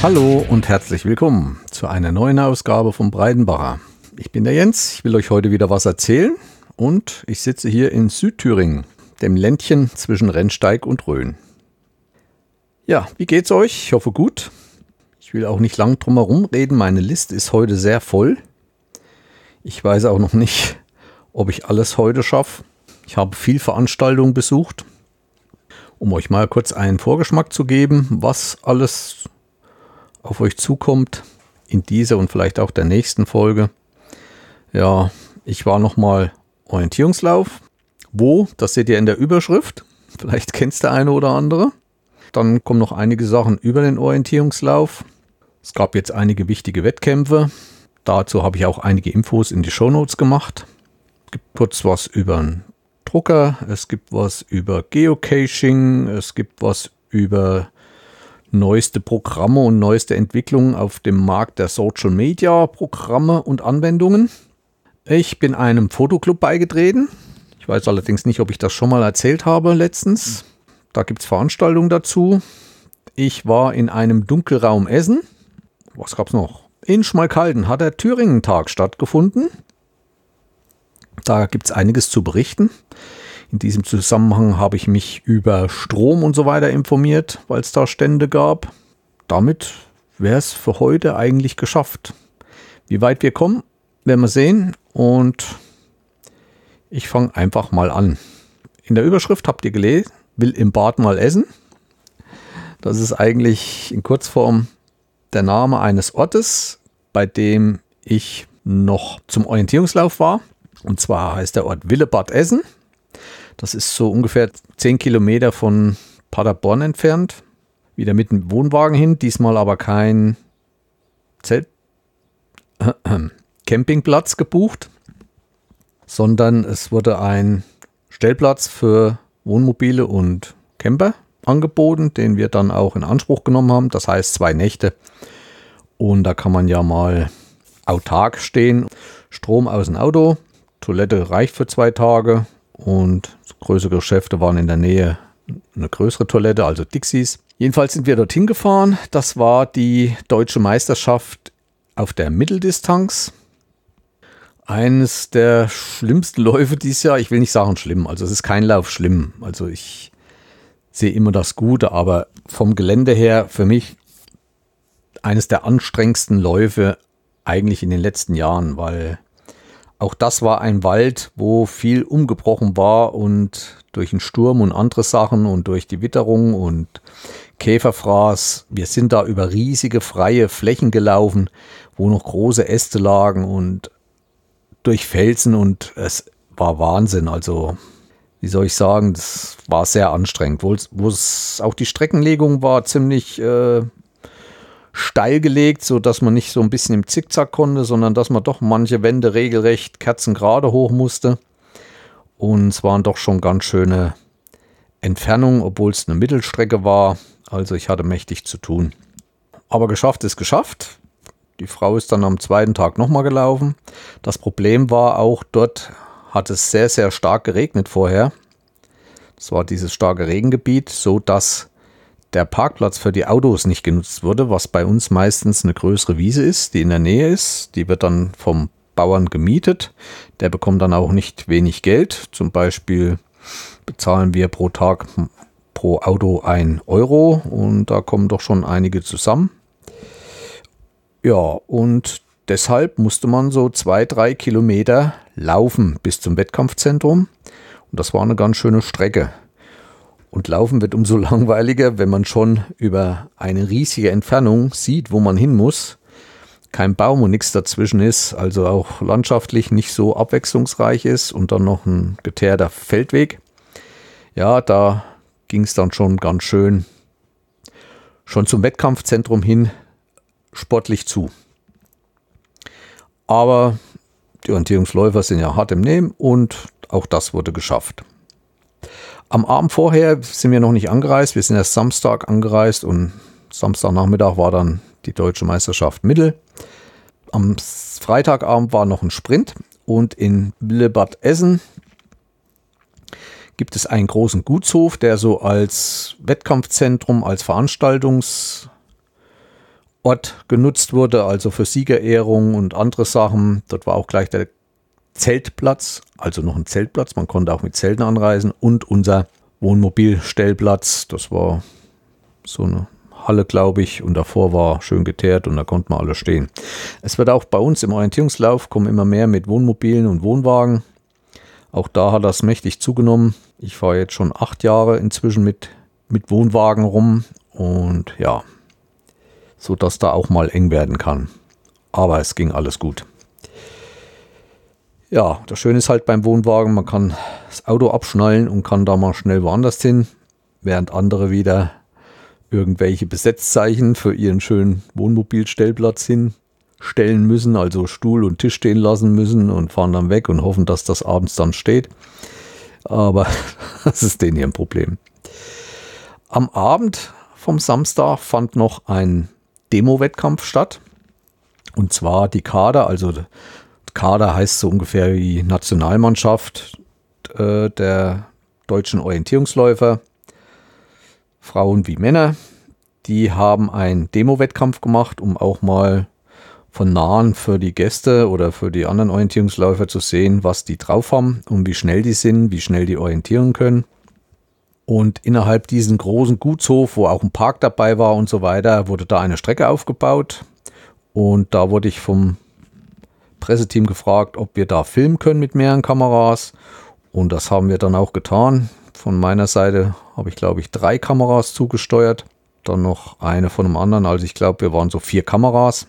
Hallo und herzlich willkommen zu einer neuen Ausgabe vom Breidenbacher. Ich bin der Jens, ich will euch heute wieder was erzählen und ich sitze hier in Südthüringen, dem Ländchen zwischen Rennsteig und Rhön. Ja, wie geht's euch? Ich hoffe gut. Ich will auch nicht lang drum herum reden, meine Liste ist heute sehr voll. Ich weiß auch noch nicht, ob ich alles heute schaffe. Ich habe viel Veranstaltungen besucht, um euch mal kurz einen Vorgeschmack zu geben, was alles auf euch zukommt in dieser und vielleicht auch der nächsten Folge. Ja, ich war noch mal Orientierungslauf. Wo? Das seht ihr in der Überschrift. Vielleicht kennst der eine oder andere. Dann kommen noch einige Sachen über den Orientierungslauf. Es gab jetzt einige wichtige Wettkämpfe. Dazu habe ich auch einige Infos in die Shownotes gemacht. Es gibt kurz was über einen Drucker, es gibt was über Geocaching, es gibt was über neueste Programme und neueste Entwicklungen auf dem Markt der Social Media Programme und Anwendungen. Ich bin einem Fotoclub beigetreten. Ich weiß allerdings nicht, ob ich das schon mal erzählt habe letztens. Da gibt es Veranstaltungen dazu. Ich war in einem Dunkelraum Essen. Was gab es noch? In Schmalkalden hat der Thüringen-Tag stattgefunden. Da gibt es einiges zu berichten. In diesem Zusammenhang habe ich mich über Strom und so weiter informiert, weil es da Stände gab. Damit wäre es für heute eigentlich geschafft. Wie weit wir kommen, werden wir sehen. Und ich fange einfach mal an. In der Überschrift habt ihr gelesen, will im Bad mal essen. Das ist eigentlich in Kurzform der Name eines Ortes, bei dem ich noch zum Orientierungslauf war. Und zwar heißt der Ort Willebad Essen. Das ist so ungefähr 10 Kilometer von Paderborn entfernt. Wieder mit dem Wohnwagen hin, diesmal aber kein Zelt, äh, Campingplatz gebucht, sondern es wurde ein Stellplatz für Wohnmobile und Camper angeboten, den wir dann auch in Anspruch genommen haben. Das heißt zwei Nächte. Und da kann man ja mal autark stehen. Strom aus dem Auto, Toilette reicht für zwei Tage und größere Geschäfte waren in der Nähe eine größere Toilette, also Dixies. Jedenfalls sind wir dorthin gefahren. Das war die deutsche Meisterschaft auf der Mitteldistanz. Eines der schlimmsten Läufe dieses Jahr. Ich will nicht sagen schlimm, also es ist kein Lauf schlimm. Also ich sehe immer das Gute, aber vom Gelände her für mich eines der anstrengendsten Läufe eigentlich in den letzten Jahren, weil auch das war ein Wald, wo viel umgebrochen war und durch den Sturm und andere Sachen und durch die Witterung und Käferfraß. Wir sind da über riesige freie Flächen gelaufen, wo noch große Äste lagen und durch Felsen und es war Wahnsinn. Also, wie soll ich sagen, das war sehr anstrengend. Wo es auch die Streckenlegung war ziemlich äh, steil gelegt, so dass man nicht so ein bisschen im Zickzack konnte, sondern dass man doch manche Wände regelrecht kerzengerade hoch musste. Und es waren doch schon ganz schöne Entfernungen, obwohl es eine Mittelstrecke war. Also ich hatte mächtig zu tun. Aber geschafft ist geschafft. Die Frau ist dann am zweiten Tag nochmal gelaufen. Das Problem war auch, dort hat es sehr, sehr stark geregnet vorher. Das war dieses starke Regengebiet, so dass der Parkplatz für die Autos nicht genutzt wurde, was bei uns meistens eine größere Wiese ist, die in der Nähe ist. Die wird dann vom Bauern gemietet. Der bekommt dann auch nicht wenig Geld. Zum Beispiel bezahlen wir pro Tag pro Auto ein Euro und da kommen doch schon einige zusammen. Ja, und deshalb musste man so zwei, drei Kilometer laufen bis zum Wettkampfzentrum. Und das war eine ganz schöne Strecke. Und Laufen wird umso langweiliger, wenn man schon über eine riesige Entfernung sieht, wo man hin muss. Kein Baum und nichts dazwischen ist, also auch landschaftlich nicht so abwechslungsreich ist und dann noch ein geteerter Feldweg. Ja, da ging es dann schon ganz schön schon zum Wettkampfzentrum hin sportlich zu. Aber die Orientierungsläufer sind ja hart im Nehmen und auch das wurde geschafft. Am Abend vorher sind wir noch nicht angereist. Wir sind erst Samstag angereist und Samstagnachmittag war dann die deutsche Meisterschaft Mittel. Am Freitagabend war noch ein Sprint und in Willebad Essen gibt es einen großen Gutshof, der so als Wettkampfzentrum, als Veranstaltungsort Ort genutzt wurde, also für Siegerehrung und andere Sachen. Dort war auch gleich der Zeltplatz, also noch ein Zeltplatz. Man konnte auch mit Zelten anreisen und unser Wohnmobilstellplatz. Das war so eine Halle, glaube ich, und davor war schön geteert und da konnten wir alle stehen. Es wird auch bei uns im Orientierungslauf kommen immer mehr mit Wohnmobilen und Wohnwagen. Auch da hat das mächtig zugenommen. Ich fahre jetzt schon acht Jahre inzwischen mit, mit Wohnwagen rum und ja, so dass da auch mal eng werden kann. Aber es ging alles gut. Ja, das Schöne ist halt beim Wohnwagen, man kann das Auto abschnallen und kann da mal schnell woanders hin, während andere wieder irgendwelche Besetzzeichen für ihren schönen Wohnmobilstellplatz hinstellen müssen, also Stuhl und Tisch stehen lassen müssen und fahren dann weg und hoffen, dass das abends dann steht. Aber das ist denen hier ein Problem. Am Abend vom Samstag fand noch ein Demo-Wettkampf statt. Und zwar die Kader, also Kader heißt so ungefähr die Nationalmannschaft äh, der deutschen Orientierungsläufer, Frauen wie Männer. Die haben einen Demo-Wettkampf gemacht, um auch mal von nahen für die Gäste oder für die anderen Orientierungsläufer zu sehen, was die drauf haben und wie schnell die sind, wie schnell die orientieren können. Und innerhalb diesen großen Gutshof, wo auch ein Park dabei war und so weiter, wurde da eine Strecke aufgebaut. Und da wurde ich vom Presseteam gefragt, ob wir da filmen können mit mehreren Kameras. Und das haben wir dann auch getan. Von meiner Seite habe ich, glaube ich, drei Kameras zugesteuert. Dann noch eine von einem anderen. Also ich glaube, wir waren so vier Kameras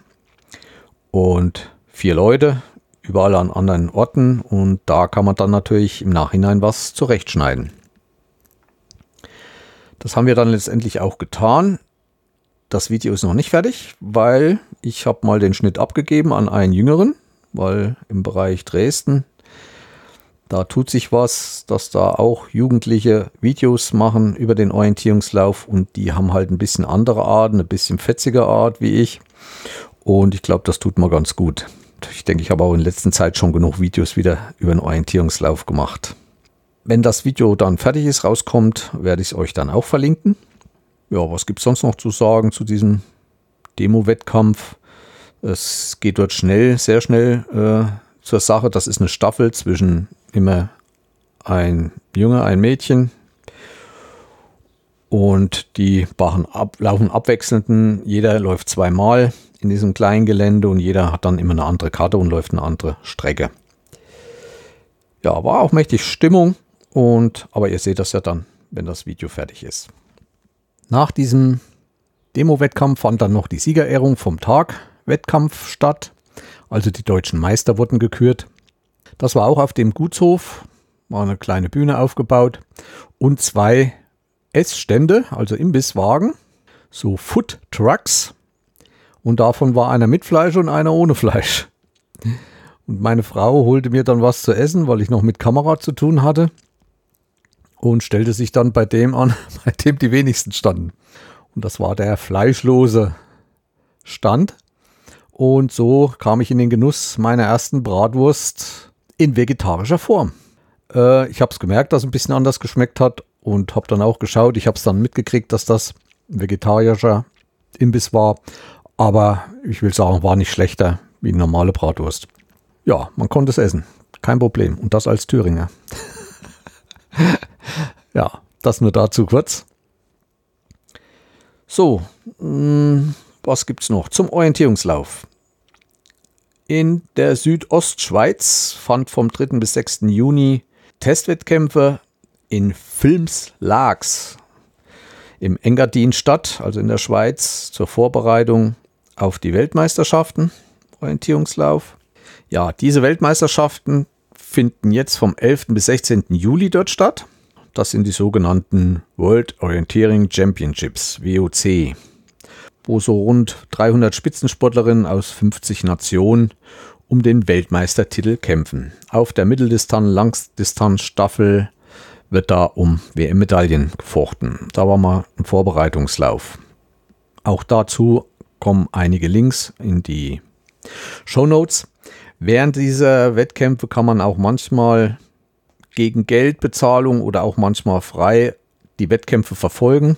und vier Leute, überall an anderen Orten. Und da kann man dann natürlich im Nachhinein was zurechtschneiden. Das haben wir dann letztendlich auch getan. Das Video ist noch nicht fertig, weil ich habe mal den Schnitt abgegeben an einen Jüngeren, weil im Bereich Dresden, da tut sich was, dass da auch Jugendliche Videos machen über den Orientierungslauf und die haben halt ein bisschen andere Art, ein bisschen fetziger Art wie ich. Und ich glaube, das tut mir ganz gut. Ich denke, ich habe auch in letzter Zeit schon genug Videos wieder über den Orientierungslauf gemacht. Wenn das Video dann fertig ist, rauskommt, werde ich es euch dann auch verlinken. Ja, was gibt es sonst noch zu sagen zu diesem Demo-Wettkampf? Es geht dort schnell, sehr schnell äh, zur Sache. Das ist eine Staffel zwischen immer ein Junge, ein Mädchen. Und die ab, laufen abwechselnd. Jeder läuft zweimal in diesem kleinen Gelände und jeder hat dann immer eine andere Karte und läuft eine andere Strecke. Ja, war auch mächtig Stimmung. Und, aber ihr seht das ja dann, wenn das Video fertig ist. Nach diesem Demo-Wettkampf fand dann noch die Siegerehrung vom Tag-Wettkampf statt. Also die deutschen Meister wurden gekürt. Das war auch auf dem Gutshof, war eine kleine Bühne aufgebaut und zwei Essstände, also Imbisswagen, so Food Trucks. Und davon war einer mit Fleisch und einer ohne Fleisch. Und meine Frau holte mir dann was zu essen, weil ich noch mit Kamera zu tun hatte und stellte sich dann bei dem an, bei dem die wenigsten standen. Und das war der fleischlose Stand. Und so kam ich in den Genuss meiner ersten Bratwurst in vegetarischer Form. Äh, ich habe es gemerkt, dass es ein bisschen anders geschmeckt hat und habe dann auch geschaut. Ich habe es dann mitgekriegt, dass das vegetarischer Imbiss war. Aber ich will sagen, war nicht schlechter wie eine normale Bratwurst. Ja, man konnte es essen. Kein Problem. Und das als Thüringer. ja, das nur dazu kurz. So, hm, was gibt es noch? Zum Orientierungslauf. In der Südostschweiz fand vom 3. bis 6. Juni Testwettkämpfe in Filmslags im Engadin statt, also in der Schweiz, zur Vorbereitung auf die Weltmeisterschaften, Orientierungslauf. Ja, diese Weltmeisterschaften finden jetzt vom 11. bis 16. Juli dort statt. Das sind die sogenannten World Orienteering Championships, WOC, wo so rund 300 Spitzensportlerinnen aus 50 Nationen um den Weltmeistertitel kämpfen. Auf der Mitteldistanz, Langdistanz Staffel wird da um WM-Medaillen gefochten. Da war mal ein Vorbereitungslauf. Auch dazu kommen einige Links in die Show Notes. Während dieser Wettkämpfe kann man auch manchmal gegen Geldbezahlung oder auch manchmal frei die Wettkämpfe verfolgen.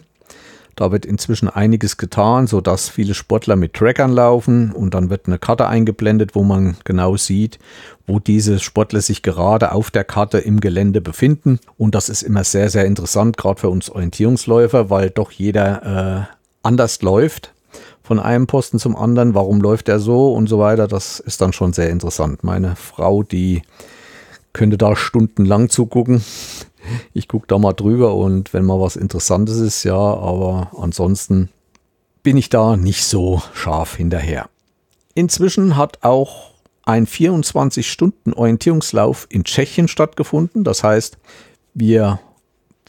Da wird inzwischen einiges getan, sodass viele Sportler mit Trackern laufen und dann wird eine Karte eingeblendet, wo man genau sieht, wo diese Sportler sich gerade auf der Karte im Gelände befinden. Und das ist immer sehr, sehr interessant, gerade für uns Orientierungsläufer, weil doch jeder äh, anders läuft von einem Posten zum anderen. Warum läuft er so und so weiter? Das ist dann schon sehr interessant. Meine Frau, die könnte da stundenlang zugucken. Ich gucke da mal drüber und wenn mal was Interessantes ist, ja, aber ansonsten bin ich da nicht so scharf hinterher. Inzwischen hat auch ein 24-Stunden-Orientierungslauf in Tschechien stattgefunden. Das heißt, wir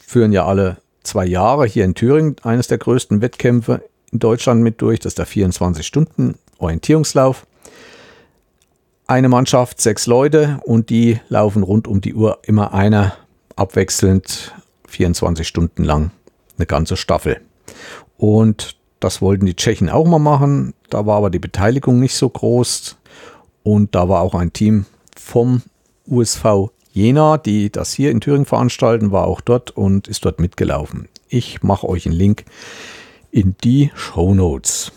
führen ja alle zwei Jahre hier in Thüringen eines der größten Wettkämpfe in Deutschland mit durch. Das ist der 24-Stunden-Orientierungslauf. Eine Mannschaft, sechs Leute und die laufen rund um die Uhr immer einer abwechselnd 24 Stunden lang eine ganze Staffel. Und das wollten die Tschechen auch mal machen. Da war aber die Beteiligung nicht so groß. Und da war auch ein Team vom USV Jena, die das hier in Thüringen veranstalten, war auch dort und ist dort mitgelaufen. Ich mache euch einen Link in die Show Notes.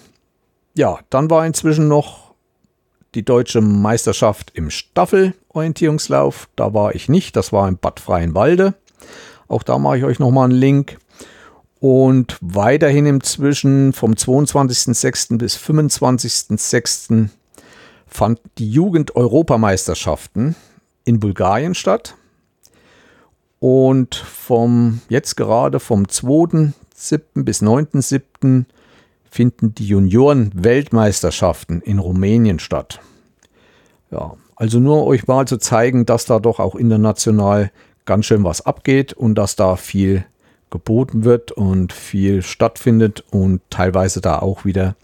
Ja, dann war inzwischen noch die deutsche Meisterschaft im Staffelorientierungslauf. Da war ich nicht, das war in Bad Freienwalde. Auch da mache ich euch nochmal einen Link. Und weiterhin inzwischen vom 22.06. bis 25.06. fand die Jugend-Europameisterschaften in Bulgarien statt. Und vom jetzt gerade vom 2.7. bis 9.7. finden die Junioren-Weltmeisterschaften in Rumänien statt. Ja, also nur euch mal zu zeigen, dass da doch auch international ganz schön was abgeht und dass da viel geboten wird und viel stattfindet und teilweise da auch wieder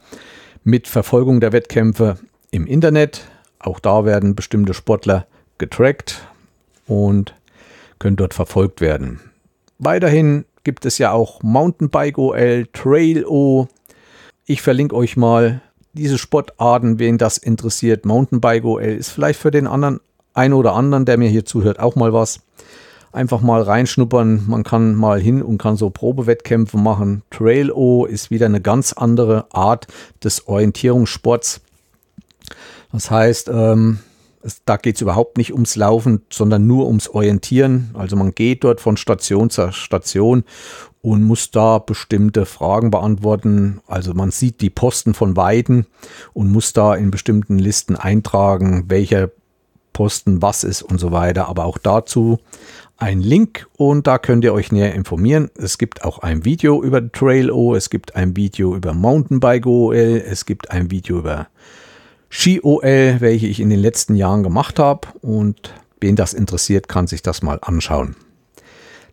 mit Verfolgung der Wettkämpfe im Internet. Auch da werden bestimmte Sportler getrackt und können dort verfolgt werden. Weiterhin gibt es ja auch Mountainbike OL, Trail O. Ich verlinke euch mal diese Sportarten, wen das interessiert. Mountainbike OL ist vielleicht für den anderen, einen oder anderen, der mir hier zuhört, auch mal was. Einfach mal reinschnuppern. Man kann mal hin und kann so Probewettkämpfe machen. Trail O ist wieder eine ganz andere Art des Orientierungssports. Das heißt, ähm, es, da geht es überhaupt nicht ums Laufen, sondern nur ums Orientieren. Also man geht dort von Station zu Station und muss da bestimmte Fragen beantworten. Also man sieht die Posten von Weiden und muss da in bestimmten Listen eintragen, welcher Posten was ist und so weiter. Aber auch dazu ein Link und da könnt ihr euch näher informieren. Es gibt auch ein Video über Trail O, es gibt ein Video über Mountainbike OL, es gibt ein Video über Ski-OL, welche ich in den letzten Jahren gemacht habe. Und wen das interessiert, kann sich das mal anschauen.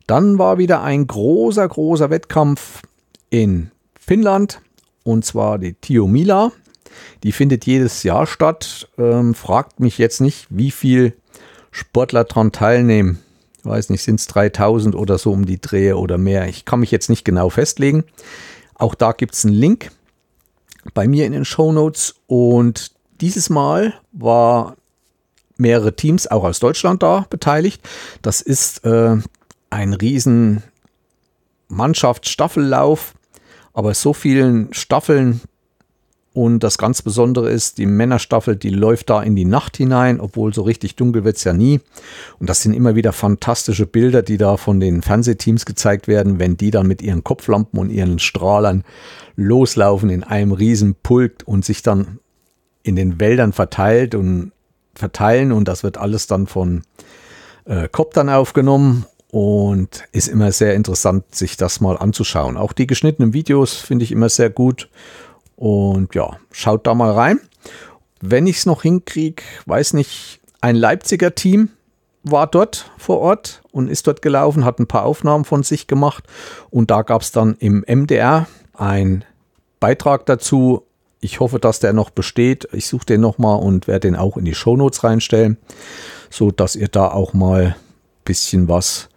Dann war wieder ein großer, großer Wettkampf in Finnland. Und zwar die Tiomila. Die findet jedes Jahr statt. Ähm, fragt mich jetzt nicht, wie viel Sportler daran teilnehmen. Ich weiß nicht, sind es 3000 oder so um die Drehe oder mehr. Ich kann mich jetzt nicht genau festlegen. Auch da gibt es einen Link bei mir in den Show Notes. Und dieses Mal war mehrere Teams auch aus Deutschland da beteiligt. Das ist äh, ein riesen Mannschaftsstaffellauf, aber so vielen Staffeln und das ganz Besondere ist, die Männerstaffel, die läuft da in die Nacht hinein, obwohl so richtig dunkel wird es ja nie. Und das sind immer wieder fantastische Bilder, die da von den Fernsehteams gezeigt werden, wenn die dann mit ihren Kopflampen und ihren Strahlern loslaufen in einem riesen Pulk und sich dann in den Wäldern verteilt und verteilen und das wird alles dann von äh, Koptern aufgenommen und ist immer sehr interessant, sich das mal anzuschauen. Auch die geschnittenen Videos finde ich immer sehr gut und ja, schaut da mal rein. Wenn ich es noch hinkriege, weiß nicht, ein Leipziger Team war dort vor Ort und ist dort gelaufen, hat ein paar Aufnahmen von sich gemacht und da gab es dann im MDR ein Beitrag dazu, ich hoffe, dass der noch besteht. Ich suche den nochmal und werde den auch in die Shownotes reinstellen, so dass ihr da auch mal ein bisschen was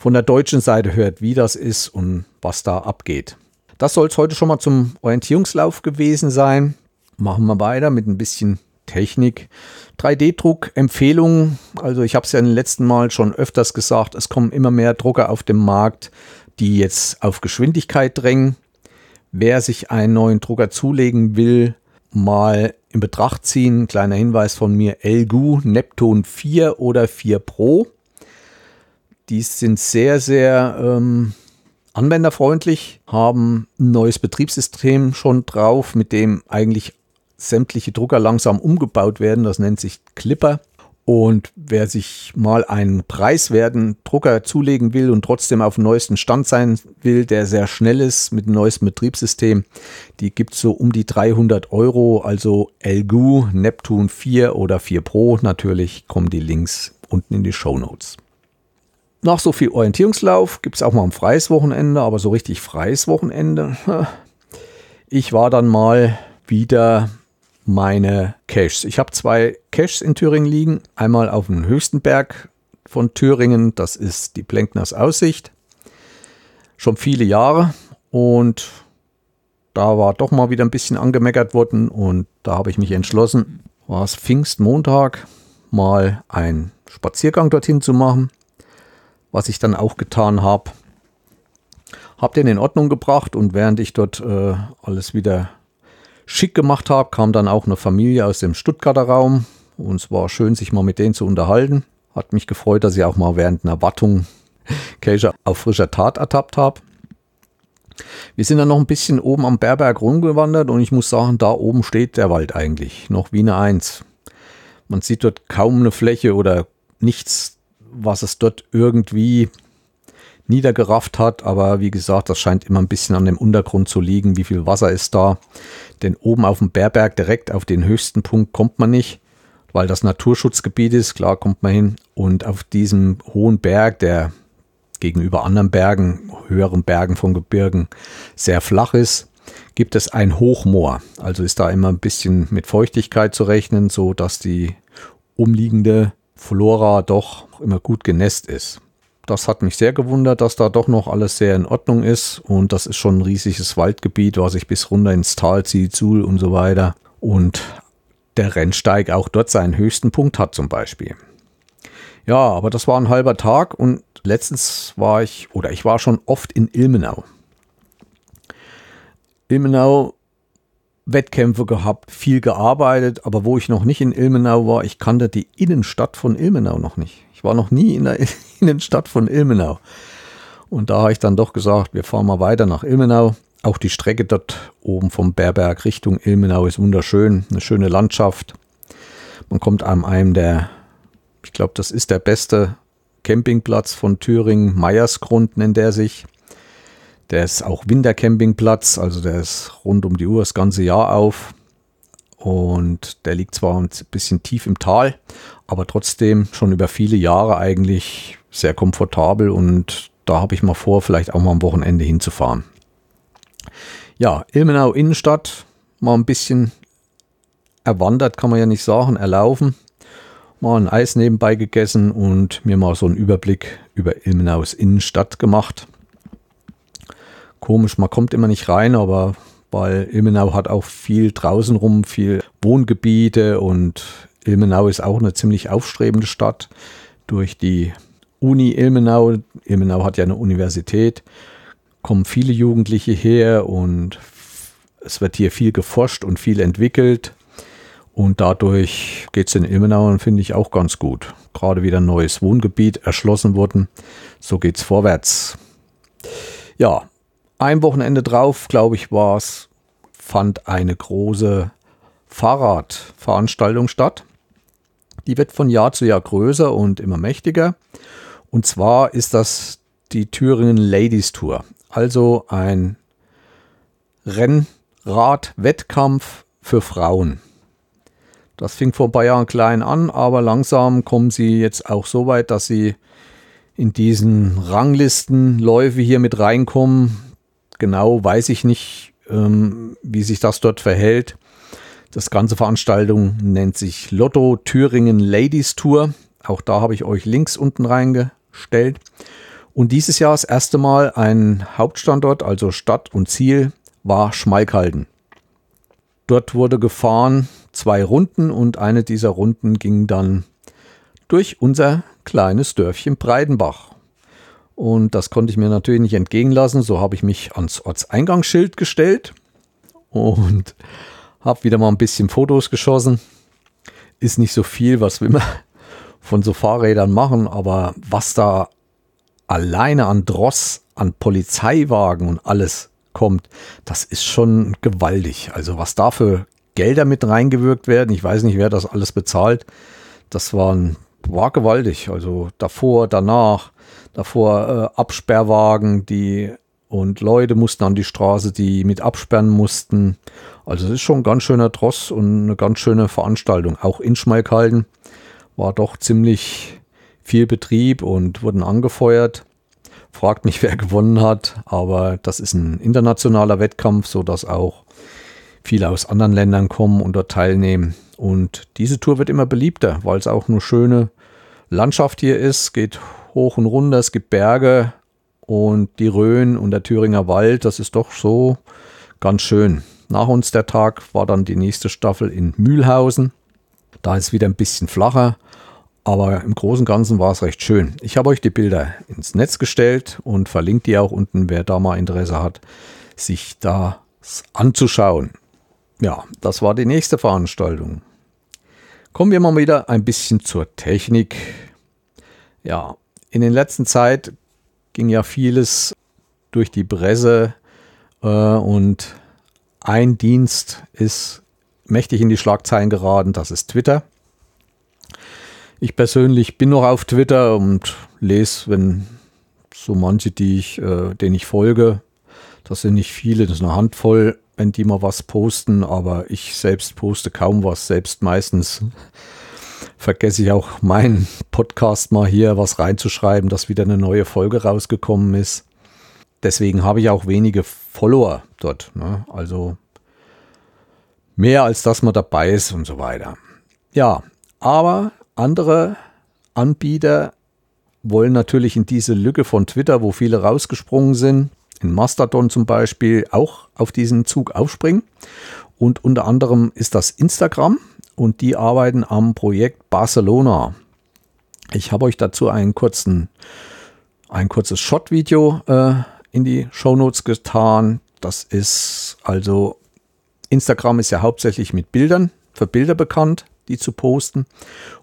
von der deutschen Seite hört, wie das ist und was da abgeht. Das soll es heute schon mal zum Orientierungslauf gewesen sein. Machen wir weiter mit ein bisschen Technik. 3D-Druck, Empfehlungen. Also ich habe es ja den letzten Mal schon öfters gesagt, es kommen immer mehr Drucker auf den Markt, die jetzt auf Geschwindigkeit drängen. wer sich einen neuen Drucker zulegen will, mal in Betracht ziehen. Kleiner Hinweis von mir, Elgu Neptun 4 oder 4 Pro. Die sind sehr, sehr ähm, anwenderfreundlich, haben ein neues Betriebssystem schon drauf, mit dem eigentlich sämtliche Drucker langsam umgebaut werden. Das nennt sich Clipper. Und wer sich mal einen preiswerten Drucker zulegen will und trotzdem auf dem neuesten Stand sein will, der sehr schnell ist mit dem neuesten Betriebssystem, die gibt es so um die 300 Euro. Also Elgu, Neptun 4 oder 4 Pro. Natürlich kommen die Links unten in die Show Notes. Nach so viel Orientierungslauf gibt es auch mal ein freies Wochenende, aber so richtig freies Wochenende. Ich war dann mal wieder meine Caches. Ich habe zwei Caches in Thüringen liegen. Einmal auf dem höchsten Berg von Thüringen, das ist die Plenkners Aussicht. Schon viele Jahre und da war doch mal wieder ein bisschen angemeckert worden und da habe ich mich entschlossen, war es Pfingstmontag, mal einen Spaziergang dorthin zu machen, was ich dann auch getan habe. Hab den in Ordnung gebracht und während ich dort äh, alles wieder schick gemacht habe, kam dann auch eine Familie aus dem Stuttgarter Raum und es war schön, sich mal mit denen zu unterhalten. Hat mich gefreut, dass ich auch mal während einer Wartung Käse auf frischer Tat ertappt habe. Wir sind dann noch ein bisschen oben am Berberg rumgewandert und ich muss sagen, da oben steht der Wald eigentlich, noch wie eine Eins. Man sieht dort kaum eine Fläche oder nichts, was es dort irgendwie niedergerafft hat. Aber wie gesagt, das scheint immer ein bisschen an dem Untergrund zu liegen. Wie viel Wasser ist da? Denn oben auf dem Bärberg direkt auf den höchsten Punkt kommt man nicht, weil das Naturschutzgebiet ist. Klar kommt man hin. Und auf diesem hohen Berg, der gegenüber anderen Bergen, höheren Bergen von Gebirgen sehr flach ist, gibt es ein Hochmoor. Also ist da immer ein bisschen mit Feuchtigkeit zu rechnen, so dass die umliegende Flora doch immer gut genässt ist. Das hat mich sehr gewundert, dass da doch noch alles sehr in Ordnung ist. Und das ist schon ein riesiges Waldgebiet, was sich bis runter ins Tal zieht, Suhl und so weiter. Und der Rennsteig auch dort seinen höchsten Punkt hat zum Beispiel. Ja, aber das war ein halber Tag und letztens war ich, oder ich war schon oft in Ilmenau. Ilmenau Wettkämpfe gehabt, viel gearbeitet, aber wo ich noch nicht in Ilmenau war, ich kannte die Innenstadt von Ilmenau noch nicht. Ich war noch nie in der Innenstadt von Ilmenau. Und da habe ich dann doch gesagt, wir fahren mal weiter nach Ilmenau. Auch die Strecke dort oben vom Berberg Richtung Ilmenau ist wunderschön, eine schöne Landschaft. Man kommt an einem der, ich glaube, das ist der beste Campingplatz von Thüringen, Meiersgrund nennt er sich. Der ist auch Wintercampingplatz, also der ist rund um die Uhr das ganze Jahr auf. Und der liegt zwar ein bisschen tief im Tal, aber trotzdem schon über viele Jahre eigentlich sehr komfortabel und da habe ich mal vor, vielleicht auch mal am Wochenende hinzufahren. Ja, Ilmenau Innenstadt, mal ein bisschen erwandert, kann man ja nicht sagen, erlaufen. Mal ein Eis nebenbei gegessen und mir mal so einen Überblick über Ilmenaus Innenstadt gemacht. Komisch, man kommt immer nicht rein, aber weil Ilmenau hat auch viel draußen rum, viel Wohngebiete und Ilmenau ist auch eine ziemlich aufstrebende Stadt durch die Uni Ilmenau. Ilmenau hat ja eine Universität, kommen viele Jugendliche her und es wird hier viel geforscht und viel entwickelt. Und dadurch geht es in Ilmenau, finde ich, auch ganz gut. Gerade wieder ein neues Wohngebiet erschlossen worden. So geht es vorwärts. Ja, ein Wochenende drauf, glaube ich, war es, fand eine große Fahrradveranstaltung statt. Die wird von Jahr zu Jahr größer und immer mächtiger. Und zwar ist das die Thüringen Ladies Tour. Also ein Rennrad-Wettkampf für Frauen. Das fing vor ein paar Jahren klein an, aber langsam kommen sie jetzt auch so weit, dass sie in diesen Ranglistenläufe hier mit reinkommen genau weiß ich nicht, ähm, wie sich das dort verhält. Das ganze Veranstaltung nennt sich Lotto Thüringen Ladies Tour. Auch da habe ich euch Links unten reingestellt. Und dieses Jahr das erste Mal ein Hauptstandort, also Stadt und Ziel, war Schmalkalden. Dort wurde gefahren zwei Runden und eine dieser Runden ging dann durch unser kleines Dörfchen Breidenbach. Und das konnte ich mir natürlich nicht entgehen lassen. So habe ich mich ans Ortseingangsschild gestellt und habe wieder mal ein bisschen Fotos geschossen. Ist nicht so viel, was wir von so Fahrrädern machen, aber was da alleine an Dross, an Polizeiwagen und alles kommt, das ist schon gewaltig. Also was da für Gelder mit reingewirkt werden, ich weiß nicht, wer das alles bezahlt, das waren, war gewaltig. Also davor, danach, davor äh, Absperrwagen, die und Leute mussten an die Straße, die mit absperren mussten. Also es ist schon ein ganz schöner Tross und eine ganz schöne Veranstaltung. Auch in Schmalkalden war doch ziemlich viel Betrieb und wurden angefeuert. Fragt mich, wer gewonnen hat, aber das ist ein internationaler Wettkampf, sodass auch viele aus anderen Ländern kommen und dort teilnehmen. Und diese Tour wird immer beliebter, weil es auch eine schöne Landschaft hier ist, geht hoch und runter, es gibt Berge, und die Rhön und der Thüringer Wald, das ist doch so ganz schön. Nach uns der Tag war dann die nächste Staffel in Mühlhausen. Da ist wieder ein bisschen flacher, aber im Großen und Ganzen war es recht schön. Ich habe euch die Bilder ins Netz gestellt und verlinkt die auch unten, wer da mal Interesse hat, sich das anzuschauen. Ja, das war die nächste Veranstaltung. Kommen wir mal wieder ein bisschen zur Technik. Ja, in der letzten Zeit ging ja vieles durch die Presse äh, und ein Dienst ist mächtig in die Schlagzeilen geraten, das ist Twitter. Ich persönlich bin noch auf Twitter und lese, wenn so manche, die ich, äh, denen ich folge, das sind nicht viele, das ist eine Handvoll, wenn die mal was posten, aber ich selbst poste kaum was, selbst meistens vergesse ich auch meinen Podcast mal hier was reinzuschreiben, dass wieder eine neue Folge rausgekommen ist. Deswegen habe ich auch wenige Follower dort. Ne? Also mehr als dass man dabei ist und so weiter. Ja, aber andere Anbieter wollen natürlich in diese Lücke von Twitter, wo viele rausgesprungen sind, in Mastodon zum Beispiel, auch auf diesen Zug aufspringen. Und unter anderem ist das Instagram und die arbeiten am Projekt Barcelona. Ich habe euch dazu einen kurzen, ein kurzes Shot-Video äh, in die Show Notes getan. Das ist also, Instagram ist ja hauptsächlich mit Bildern, für Bilder bekannt, die zu posten.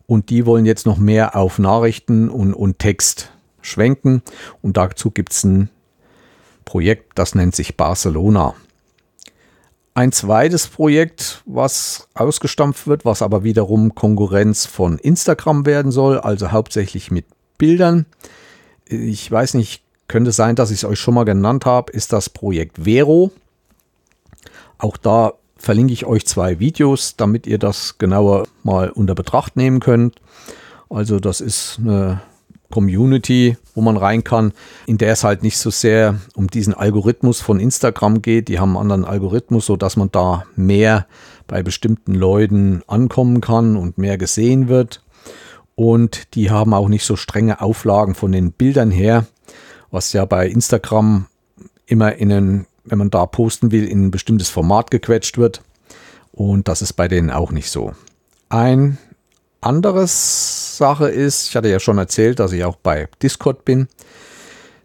Und die wollen jetzt noch mehr auf Nachrichten und, und Text schwenken. Und dazu gibt es ein Projekt, das nennt sich Barcelona. Ein zweites Projekt, was ausgestampft wird, was aber wiederum Konkurrenz von Instagram werden soll, also hauptsächlich mit Bildern. Ich weiß nicht, könnte sein, dass ich es euch schon mal genannt habe, ist das Projekt Vero. Auch da verlinke ich euch zwei Videos, damit ihr das genauer mal unter Betracht nehmen könnt. Also das ist eine Community, wo man rein kann, in der es halt nicht so sehr um diesen Algorithmus von Instagram geht. Die haben einen anderen Algorithmus, so dass man da mehr bei bestimmten Leuten ankommen kann und mehr gesehen wird. Und die haben auch nicht so strenge Auflagen von den Bildern her, was ja bei Instagram immer in einen, wenn man da posten will, in ein bestimmtes Format gequetscht wird. Und das ist bei denen auch nicht so. Ein anderes Sache ist, ich hatte ja schon erzählt, dass ich auch bei Discord bin.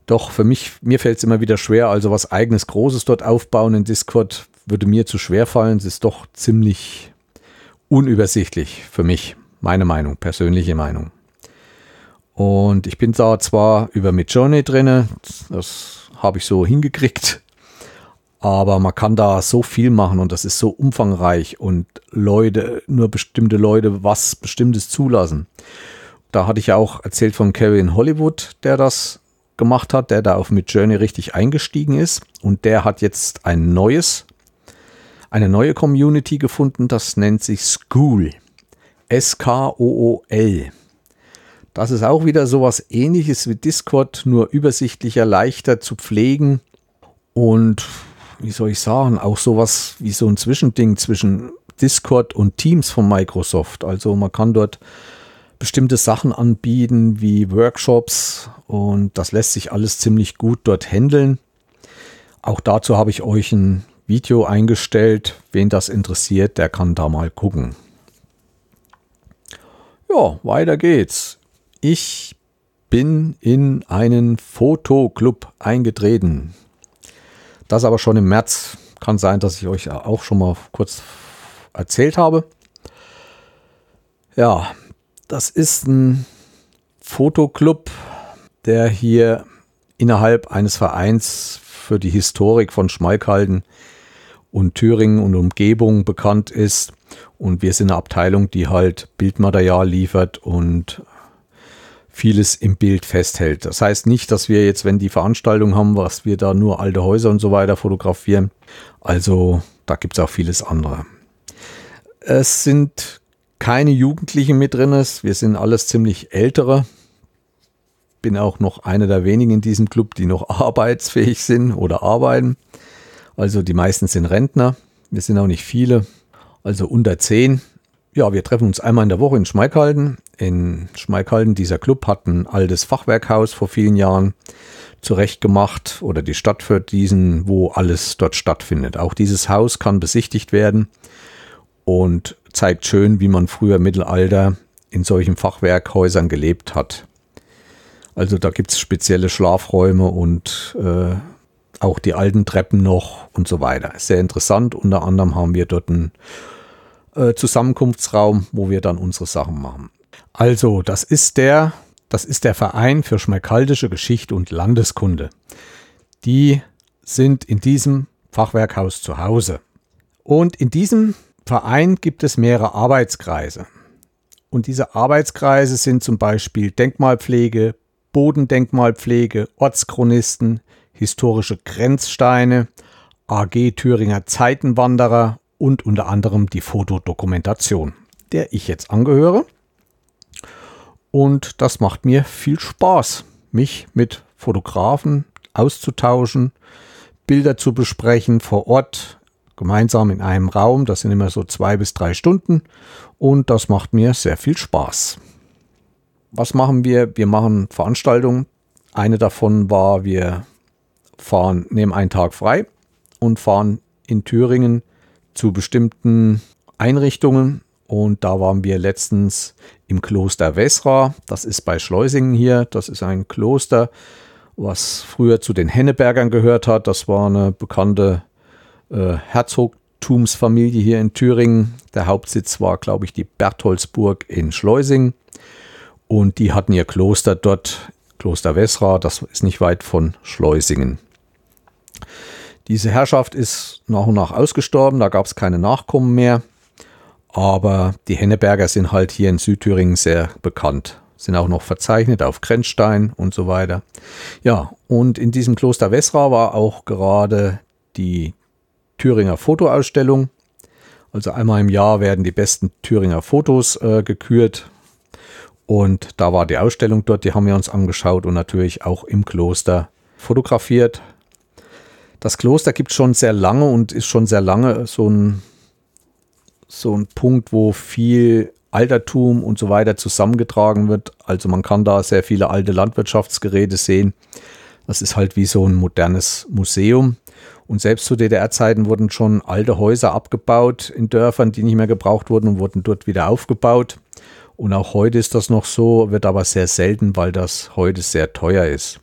Doch für mich, mir fällt es immer wieder schwer, also was eigenes Großes dort aufbauen in Discord würde mir zu schwer fallen. Es ist doch ziemlich unübersichtlich für mich. Meine Meinung, persönliche Meinung. Und ich bin da zwar über Midjourney drin, das habe ich so hingekriegt, aber man kann da so viel machen und das ist so umfangreich und Leute, nur bestimmte Leute was Bestimmtes zulassen. Da hatte ich ja auch erzählt von Kevin Hollywood, der das gemacht hat, der da auf Midjourney richtig eingestiegen ist und der hat jetzt ein neues, eine neue Community gefunden, das nennt sich School. S-K-O-O-L. Das ist auch wieder sowas ähnliches wie Discord, nur übersichtlicher, leichter zu pflegen und wie soll ich sagen, auch sowas wie so ein Zwischending zwischen Discord und Teams von Microsoft. Also man kann dort bestimmte Sachen anbieten wie Workshops und das lässt sich alles ziemlich gut dort handeln. Auch dazu habe ich euch ein Video eingestellt. Wen das interessiert, der kann da mal gucken. Ja, weiter geht's. Ich bin in einen Fotoclub eingetreten. Das aber schon im März. Kann sein, dass ich euch auch schon mal kurz erzählt habe. Ja, das ist ein Fotoclub, der hier innerhalb eines Vereins für die Historik von Schmalkalden und Thüringen und Umgebung bekannt ist. Und wir sind eine Abteilung, die halt Bildmaterial liefert und vieles im Bild festhält. Das heißt nicht, dass wir jetzt, wenn die Veranstaltung haben, was wir da nur alte Häuser und so weiter fotografieren. Also da gibt es auch vieles andere. Es sind keine Jugendlichen mit drin. Wir sind alles ziemlich ältere. Bin auch noch einer der wenigen in diesem Club, die noch arbeitsfähig sind oder arbeiten. Also die meisten sind Rentner. Wir sind auch nicht viele, also unter zehn. Ja, wir treffen uns einmal in der Woche in Schmeikhalden. In Schmeikhalden, dieser Club hat ein altes Fachwerkhaus vor vielen Jahren zurechtgemacht oder die Stadt für diesen, wo alles dort stattfindet. Auch dieses Haus kann besichtigt werden und zeigt schön, wie man früher im Mittelalter in solchen Fachwerkhäusern gelebt hat. Also da gibt es spezielle Schlafräume und äh, auch die alten Treppen noch und so weiter. Sehr interessant. Unter anderem haben wir dort einen äh, Zusammenkunftsraum, wo wir dann unsere Sachen machen. Also, das ist der, das ist der Verein für schmalkaldische Geschichte und Landeskunde. Die sind in diesem Fachwerkhaus zu Hause. Und in diesem Verein gibt es mehrere Arbeitskreise. Und diese Arbeitskreise sind zum Beispiel Denkmalpflege, Bodendenkmalpflege, Ortschronisten, historische Grenzsteine, AG Thüringer Zeitenwanderer und unter anderem die Fotodokumentation, der ich jetzt angehöre. Und das macht mir viel Spaß, mich mit Fotografen auszutauschen, Bilder zu besprechen vor Ort, gemeinsam in einem Raum. Das sind immer so zwei bis drei Stunden und das macht mir sehr viel Spaß. Was machen wir? Wir machen Veranstaltungen. Eine davon war, wir fahren, nehmen einen Tag frei und fahren in Thüringen zu bestimmten Einrichtungen. Und da waren wir letztens im Kloster Wesra. Das ist bei Schleusingen hier. Das ist ein Kloster, was früher zu den Hennebergern gehört hat. Das war eine bekannte äh, Herzogtumsfamilie hier in Thüringen. Der Hauptsitz war, glaube ich, die Bertholdsburg in Schleusingen. Und die hatten ihr Kloster dort, Kloster Wesra. Das ist nicht weit von Schleusingen. Diese Herrschaft ist nach und nach ausgestorben, da gab es keine Nachkommen mehr. Aber die Henneberger sind halt hier in Südthüringen sehr bekannt. Sind auch noch verzeichnet auf Grenzstein und so weiter. Ja, und in diesem Kloster Wesra war auch gerade die Thüringer Fotoausstellung. Also einmal im Jahr werden die besten Thüringer Fotos äh, gekürt. Und da war die Ausstellung dort, die haben wir uns angeschaut und natürlich auch im Kloster fotografiert, das Kloster gibt es schon sehr lange und ist schon sehr lange so ein, so ein Punkt, wo viel Altertum und so weiter zusammengetragen wird. Also man kann da sehr viele alte Landwirtschaftsgeräte sehen. Das ist halt wie so ein modernes Museum. Und selbst zu DDR-Zeiten wurden schon alte Häuser abgebaut in Dörfern, die nicht mehr gebraucht wurden und wurden dort wieder aufgebaut. Und auch heute ist das noch so, wird aber sehr selten, weil das heute sehr teuer ist.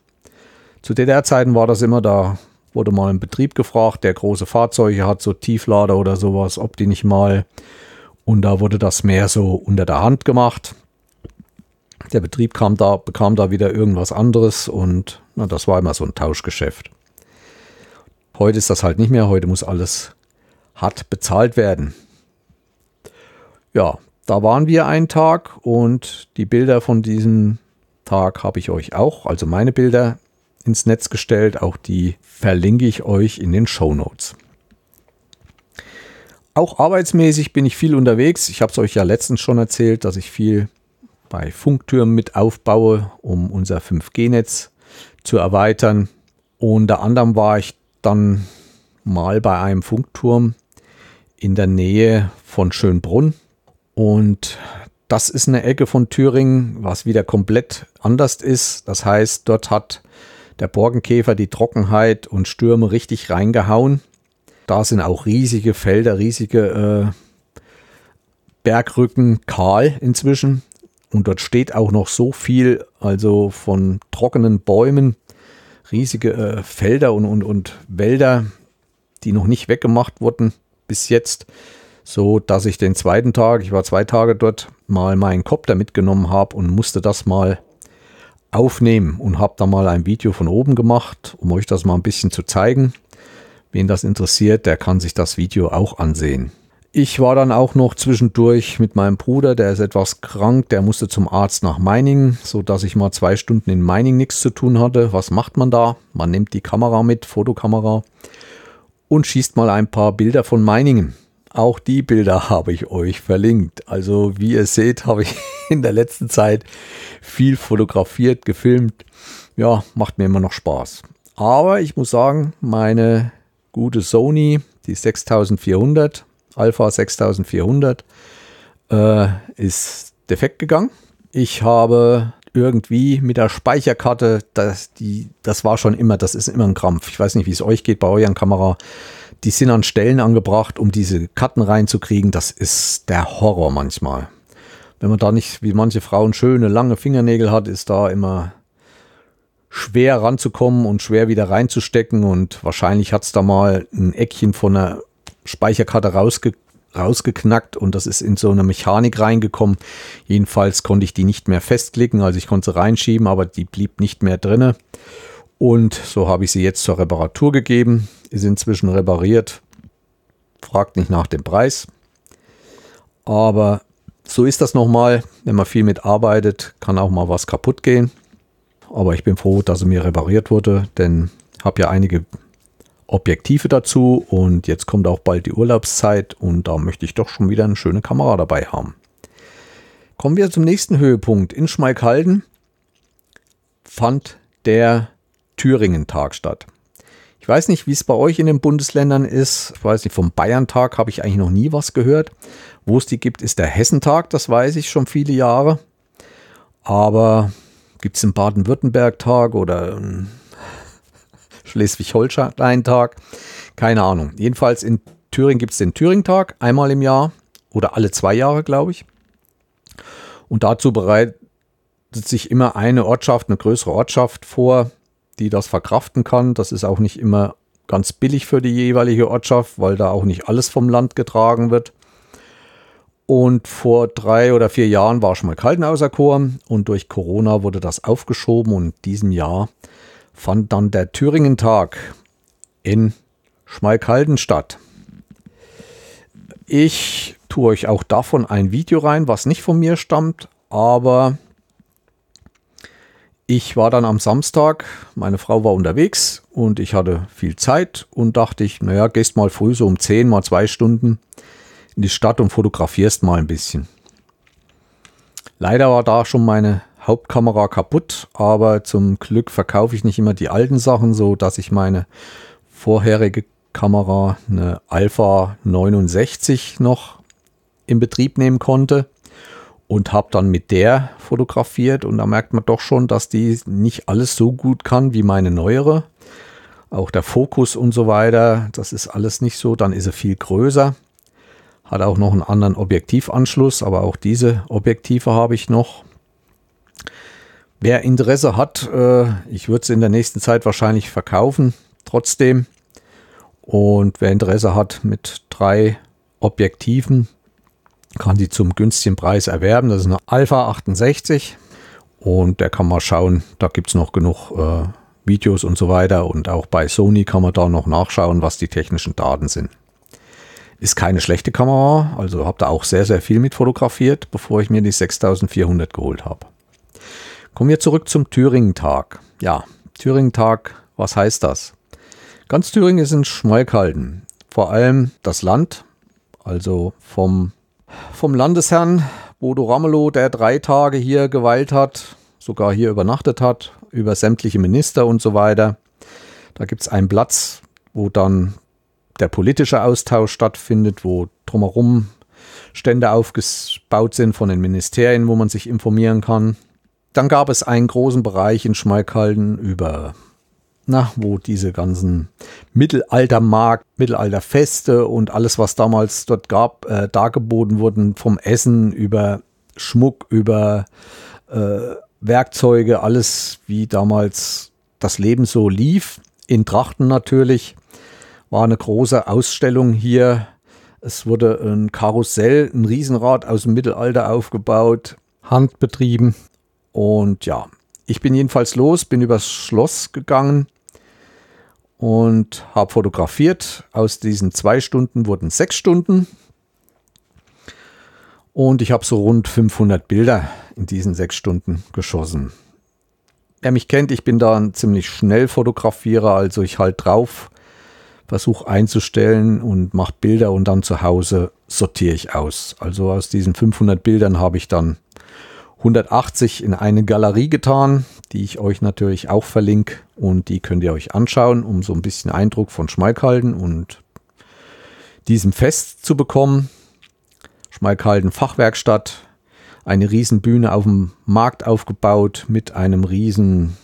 Zu DDR-Zeiten war das immer, da wurde mal ein Betrieb gefragt, der große Fahrzeuge hat, so Tieflader oder sowas, ob die nicht mal. Und da wurde das mehr so unter der Hand gemacht. Der Betrieb kam da, bekam da wieder irgendwas anderes und na, das war immer so ein Tauschgeschäft. Heute ist das halt nicht mehr, heute muss alles hart bezahlt werden. Ja, da waren wir einen Tag und die Bilder von diesem Tag habe ich euch auch, also meine Bilder ins Netz gestellt. Auch die verlinke ich euch in den Show Notes. Auch arbeitsmäßig bin ich viel unterwegs. Ich habe es euch ja letztens schon erzählt, dass ich viel bei Funktürmen mit aufbaue, um unser 5G-Netz zu erweitern. Unter anderem war ich dann mal bei einem Funkturm in der Nähe von Schönbrunn. Und das ist eine Ecke von Thüringen, was wieder komplett anders ist. Das heißt, dort hat der Borkenkäfer die Trockenheit und Stürme richtig reingehauen. Da sind auch riesige Felder, riesige äh, Bergrücken kahl inzwischen. Und dort steht auch noch so viel, also von trockenen Bäumen, riesige äh, Felder und, und, und Wälder, die noch nicht weggemacht wurden bis jetzt, so dass ich den zweiten Tag, ich war zwei Tage dort, mal meinen Kopter mitgenommen habe und musste das mal aufnehmen und habe da mal ein Video von oben gemacht, um euch das mal ein bisschen zu zeigen. Wen das interessiert, der kann sich das Video auch ansehen. Ich war dann auch noch zwischendurch mit meinem Bruder, der ist etwas krank, der musste zum Arzt nach Meiningen, so dass ich mal zwei Stunden in Meiningen nichts zu tun hatte. Was macht man da? Man nimmt die Kamera mit, Fotokamera und schießt mal ein paar Bilder von Meiningen. Auch die Bilder habe ich euch verlinkt. Also wie ihr seht, habe ich in der letzten Zeit viel fotografiert, gefilmt. Ja, macht mir immer noch Spaß. Aber ich muss sagen, meine gute Sony, die 6400, Alpha 6400 äh, ist defekt gegangen. Ich habe irgendwie mit der Speicherkarte, das, die, das war schon immer, das ist immer ein Krampf. Ich weiß nicht, wie es euch geht bei euren Kamera. Die sind an Stellen angebracht, um diese Karten reinzukriegen. Das ist der Horror manchmal. Wenn man da nicht, wie manche Frauen, schöne, lange Fingernägel hat, ist da immer schwer ranzukommen und schwer wieder reinzustecken. Und wahrscheinlich hat es da mal ein Eckchen von einer Speicherkarte rausge rausgeknackt und das ist in so eine Mechanik reingekommen. Jedenfalls konnte ich die nicht mehr festklicken, also ich konnte sie reinschieben, aber die blieb nicht mehr drinne. Und so habe ich sie jetzt zur Reparatur gegeben. Ist inzwischen repariert. Fragt nicht nach dem Preis. Aber so ist das nochmal. Wenn man viel mitarbeitet, kann auch mal was kaputt gehen. Aber ich bin froh, dass sie mir repariert wurde, denn habe ja einige Objektive dazu und jetzt kommt auch bald die Urlaubszeit und da möchte ich doch schon wieder eine schöne Kamera dabei haben. Kommen wir zum nächsten Höhepunkt. In Schmalkalden fand der Thüringen-Tag statt. Ich weiß nicht, wie es bei euch in den Bundesländern ist. Ich weiß nicht, vom Bayern-Tag habe ich eigentlich noch nie was gehört. Wo es die gibt, ist der Hessentag, das weiß ich schon viele Jahre. Aber gibt es einen Baden-Württemberg-Tag oder Schleswig-Holstein-Tag. Keine Ahnung. Jedenfalls in Thüringen gibt es den Thüringen-Tag einmal im Jahr oder alle zwei Jahre, glaube ich. Und dazu bereitet sich immer eine Ortschaft, eine größere Ortschaft vor, die das verkraften kann. Das ist auch nicht immer ganz billig für die jeweilige Ortschaft, weil da auch nicht alles vom Land getragen wird. Und vor drei oder vier Jahren war schon mal Kalten auserkoren und durch Corona wurde das aufgeschoben und in diesem Jahr fand dann der Thüringen-Tag in Schmalkalden statt. Ich tue euch auch davon ein Video rein, was nicht von mir stammt, aber ich war dann am Samstag, meine Frau war unterwegs und ich hatte viel Zeit und dachte ich, naja, gehst mal früh so um 10, mal zwei Stunden in die Stadt und fotografierst mal ein bisschen. Leider war da schon meine Hauptkamera kaputt, aber zum Glück verkaufe ich nicht immer die alten Sachen, so dass ich meine vorherige Kamera, eine Alpha 69 noch in Betrieb nehmen konnte und habe dann mit der fotografiert und da merkt man doch schon, dass die nicht alles so gut kann wie meine neuere. Auch der Fokus und so weiter, das ist alles nicht so. Dann ist er viel größer. Hat auch noch einen anderen Objektivanschluss, aber auch diese Objektive habe ich noch. Wer Interesse hat, äh, ich würde es in der nächsten Zeit wahrscheinlich verkaufen, trotzdem. Und wer Interesse hat mit drei Objektiven, kann die zum günstigen Preis erwerben. Das ist eine Alpha 68 und der kann mal schauen, da gibt es noch genug äh, Videos und so weiter. Und auch bei Sony kann man da noch nachschauen, was die technischen Daten sind. Ist keine schlechte Kamera, also habe da auch sehr, sehr viel mit fotografiert, bevor ich mir die 6400 geholt habe. Kommen wir zurück zum Thüringen-Tag. Ja, Thüringen-Tag, was heißt das? Ganz Thüringen ist in Schmalkalden. Vor allem das Land, also vom, vom Landesherrn Bodo Ramelow, der drei Tage hier geweilt hat, sogar hier übernachtet hat, über sämtliche Minister und so weiter. Da gibt es einen Platz, wo dann der politische Austausch stattfindet, wo drumherum Stände aufgebaut sind von den Ministerien, wo man sich informieren kann. Dann gab es einen großen Bereich in Schmalkalden über, na, wo diese ganzen Mittelaltermarkt, Mittelalterfeste und alles, was damals dort gab, äh, dargeboten wurden, vom Essen über Schmuck, über äh, Werkzeuge, alles wie damals das Leben so lief. In Trachten natürlich war eine große Ausstellung hier. Es wurde ein Karussell, ein Riesenrad aus dem Mittelalter aufgebaut, handbetrieben. Und ja, ich bin jedenfalls los, bin übers Schloss gegangen und habe fotografiert. Aus diesen zwei Stunden wurden sechs Stunden. Und ich habe so rund 500 Bilder in diesen sechs Stunden geschossen. Wer mich kennt, ich bin da ein ziemlich schnell Fotografierer, also ich halt drauf, versuche einzustellen und mache Bilder und dann zu Hause sortiere ich aus. Also aus diesen 500 Bildern habe ich dann 180 in eine Galerie getan, die ich euch natürlich auch verlinke und die könnt ihr euch anschauen, um so ein bisschen Eindruck von Schmalkalden und diesem Fest zu bekommen. Schmalkalden Fachwerkstatt, eine Riesenbühne auf dem Markt aufgebaut mit einem riesen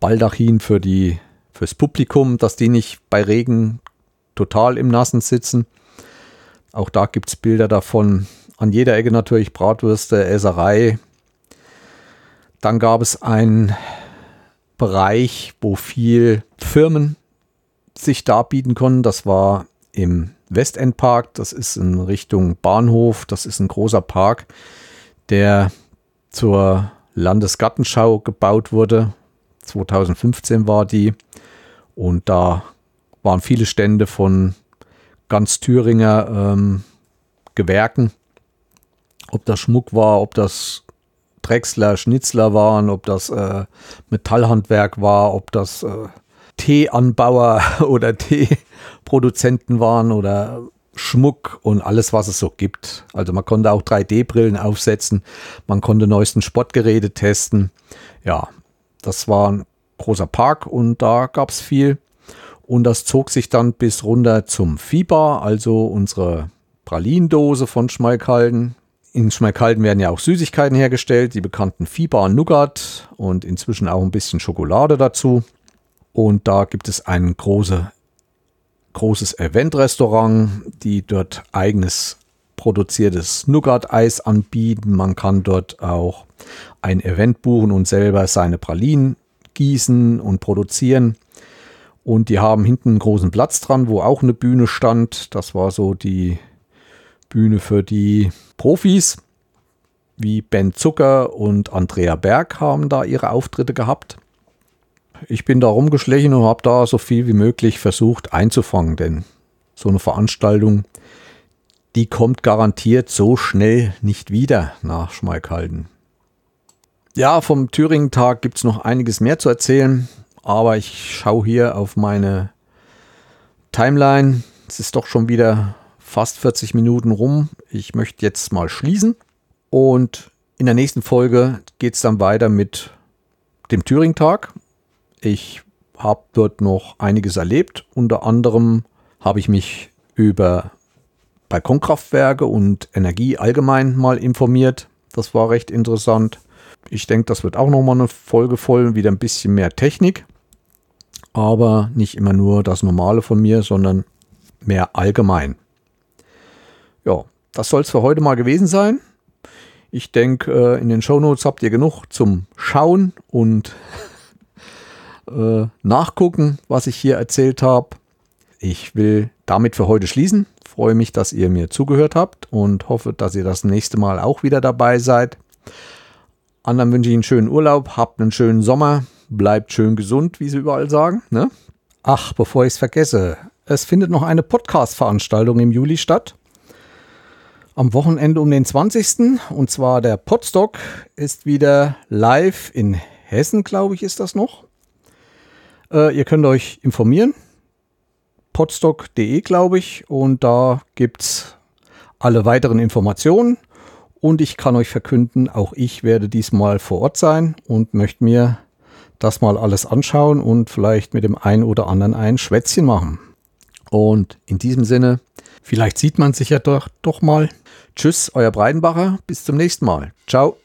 Baldachin für die, fürs Publikum, dass die nicht bei Regen total im Nassen sitzen. Auch da gibt es Bilder davon. An jeder Ecke natürlich Bratwürste, Esserei. Dann gab es einen Bereich, wo viel Firmen sich darbieten konnten. Das war im Westendpark. Das ist in Richtung Bahnhof. Das ist ein großer Park, der zur Landesgartenschau gebaut wurde. 2015 war die. Und da waren viele Stände von ganz Thüringer ähm, Gewerken. Ob das Schmuck war, ob das Drechsler, Schnitzler waren, ob das äh, Metallhandwerk war, ob das äh, Teeanbauer oder Teeproduzenten waren oder Schmuck und alles, was es so gibt. Also man konnte auch 3D-Brillen aufsetzen, man konnte neuesten Sportgeräte testen. Ja, das war ein großer Park und da gab es viel. Und das zog sich dann bis runter zum Fieber, also unsere Pralindose von Schmalkalden. In Schmalkalden werden ja auch Süßigkeiten hergestellt, die bekannten Fieber Nougat und inzwischen auch ein bisschen Schokolade dazu. Und da gibt es ein große, großes Event-Restaurant, die dort eigenes produziertes Nougat-Eis anbieten. Man kann dort auch ein Event buchen und selber seine Pralinen gießen und produzieren. Und die haben hinten einen großen Platz dran, wo auch eine Bühne stand. Das war so die Bühne für die Profis, wie Ben Zucker und Andrea Berg haben da ihre Auftritte gehabt ich bin da rumgeschlichen und habe da so viel wie möglich versucht einzufangen, denn so eine Veranstaltung, die kommt garantiert so schnell nicht wieder nach Schmalkalden. Ja, vom Thüringen-Tag gibt es noch einiges mehr zu erzählen, aber ich schaue hier auf meine Timeline. Es ist doch schon wieder fast 40 Minuten rum. Ich möchte jetzt mal schließen und in der nächsten Folge geht es dann weiter mit dem Thüringen-Tag ich habe dort noch einiges erlebt. Unter anderem habe ich mich über Balkonkraftwerke und Energie allgemein mal informiert. Das war recht interessant. Ich denke, das wird auch nochmal eine Folge voll, wieder ein bisschen mehr Technik. Aber nicht immer nur das Normale von mir, sondern mehr allgemein. Ja, das soll es für heute mal gewesen sein. Ich denke, äh, in den Shownotes habt ihr genug zum Schauen und äh, nachgucken, was ich hier erzählt habe. Ich will damit für heute schließen. Freue mich, dass ihr mir zugehört habt und hoffe, dass ihr das nächste Mal auch wieder dabei seid. Anderen wünsche ich einen schönen Urlaub, habt einen schönen Sommer, bleibt schön gesund, wie sie überall sagen. Ne? Ach, bevor ich es vergesse, es findet noch eine Podcast-Veranstaltung im Juli statt. Am Wochenende um den 20. Und zwar der Podstock ist wieder live in Hessen, glaube ich, ist das noch. Äh, ihr könnt euch informieren. podstock.de, glaube ich. Und da gibt es alle weiteren Informationen. Und ich kann euch verkünden, auch ich werde diesmal vor Ort sein und möchte mir das mal alles anschauen und vielleicht mit dem einen oder anderen ein Schwätzchen machen. Und in diesem Sinne, vielleicht sieht man sich ja doch, doch mal. Tschüss, euer Breidenbacher. Bis zum nächsten Mal. Ciao.